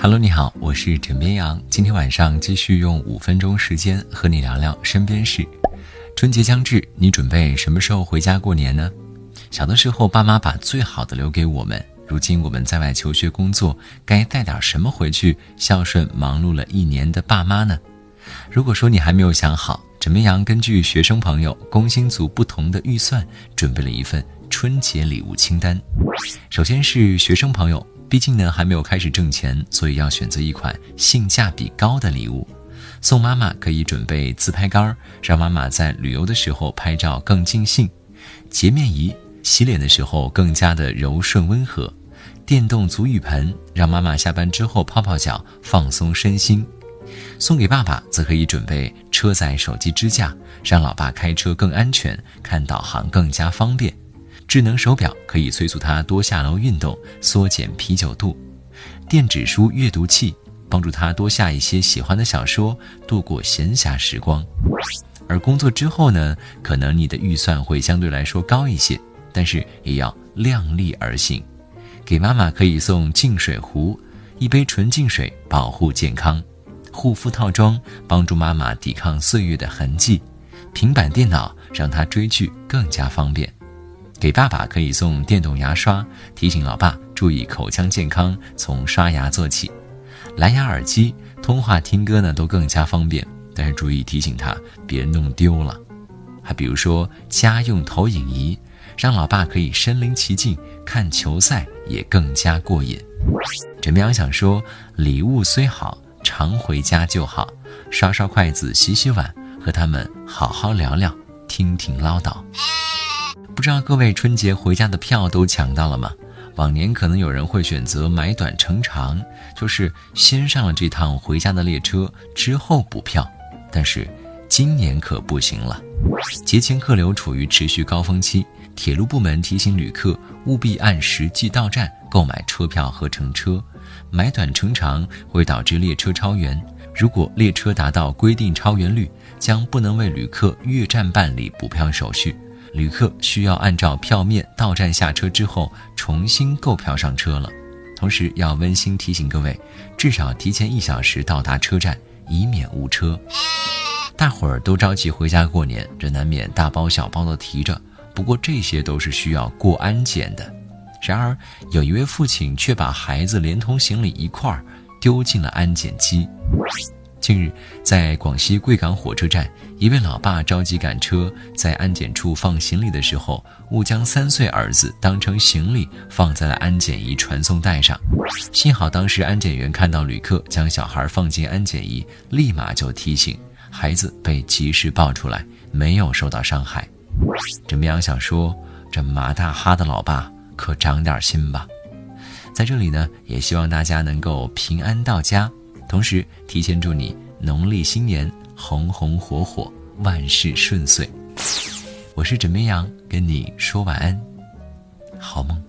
Hello，你好，我是枕边羊。今天晚上继续用五分钟时间和你聊聊身边事。春节将至，你准备什么时候回家过年呢？小的时候，爸妈把最好的留给我们。如今我们在外求学工作，该带点什么回去孝顺忙碌了一年的爸妈呢？如果说你还没有想好，枕边羊根据学生朋友、工薪族不同的预算，准备了一份春节礼物清单。首先是学生朋友。毕竟呢，还没有开始挣钱，所以要选择一款性价比高的礼物。送妈妈可以准备自拍杆，让妈妈在旅游的时候拍照更尽兴；洁面仪，洗脸的时候更加的柔顺温和；电动足浴盆，让妈妈下班之后泡泡脚放松身心。送给爸爸则可以准备车载手机支架，让老爸开车更安全，看导航更加方便。智能手表可以催促他多下楼运动，缩减啤酒肚；电子书阅读器帮助他多下一些喜欢的小说，度过闲暇时光。而工作之后呢，可能你的预算会相对来说高一些，但是也要量力而行。给妈妈可以送净水壶，一杯纯净水保护健康；护肤套装帮助妈妈抵抗岁月的痕迹；平板电脑让她追剧更加方便。给爸爸可以送电动牙刷，提醒老爸注意口腔健康，从刷牙做起。蓝牙耳机，通话听歌呢都更加方便，但是注意提醒他别弄丢了。还比如说家用投影仪，让老爸可以身临其境看球赛，也更加过瘾。枕边羊想说，礼物虽好，常回家就好，刷刷筷子，洗洗碗，和他们好好聊聊，听听唠叨。不知道各位春节回家的票都抢到了吗？往年可能有人会选择买短乘长，就是先上了这趟回家的列车之后补票，但是今年可不行了。节前客流处于持续高峰期，铁路部门提醒旅客务必按实际到站购买车票和乘车，买短乘长会导致列车超员。如果列车达到规定超员率，将不能为旅客越站办理补票手续。旅客需要按照票面到站下车之后重新购票上车了，同时要温馨提醒各位，至少提前一小时到达车站，以免误车。大伙儿都着急回家过年，这难免大包小包的提着。不过这些都是需要过安检的。然而，有一位父亲却把孩子连同行李一块儿丢进了安检机。近日，在广西贵港火车站，一位老爸着急赶车，在安检处放行李的时候，误将三岁儿子当成行李放在了安检仪传送带上。幸好当时安检员看到旅客将小孩放进安检仪，立马就提醒，孩子被及时抱出来，没有受到伤害。这绵羊想说，这马大哈的老爸可长点心吧。在这里呢，也希望大家能够平安到家。同时，提前祝你农历新年红红火火，万事顺遂。我是枕边羊，跟你说晚安，好梦。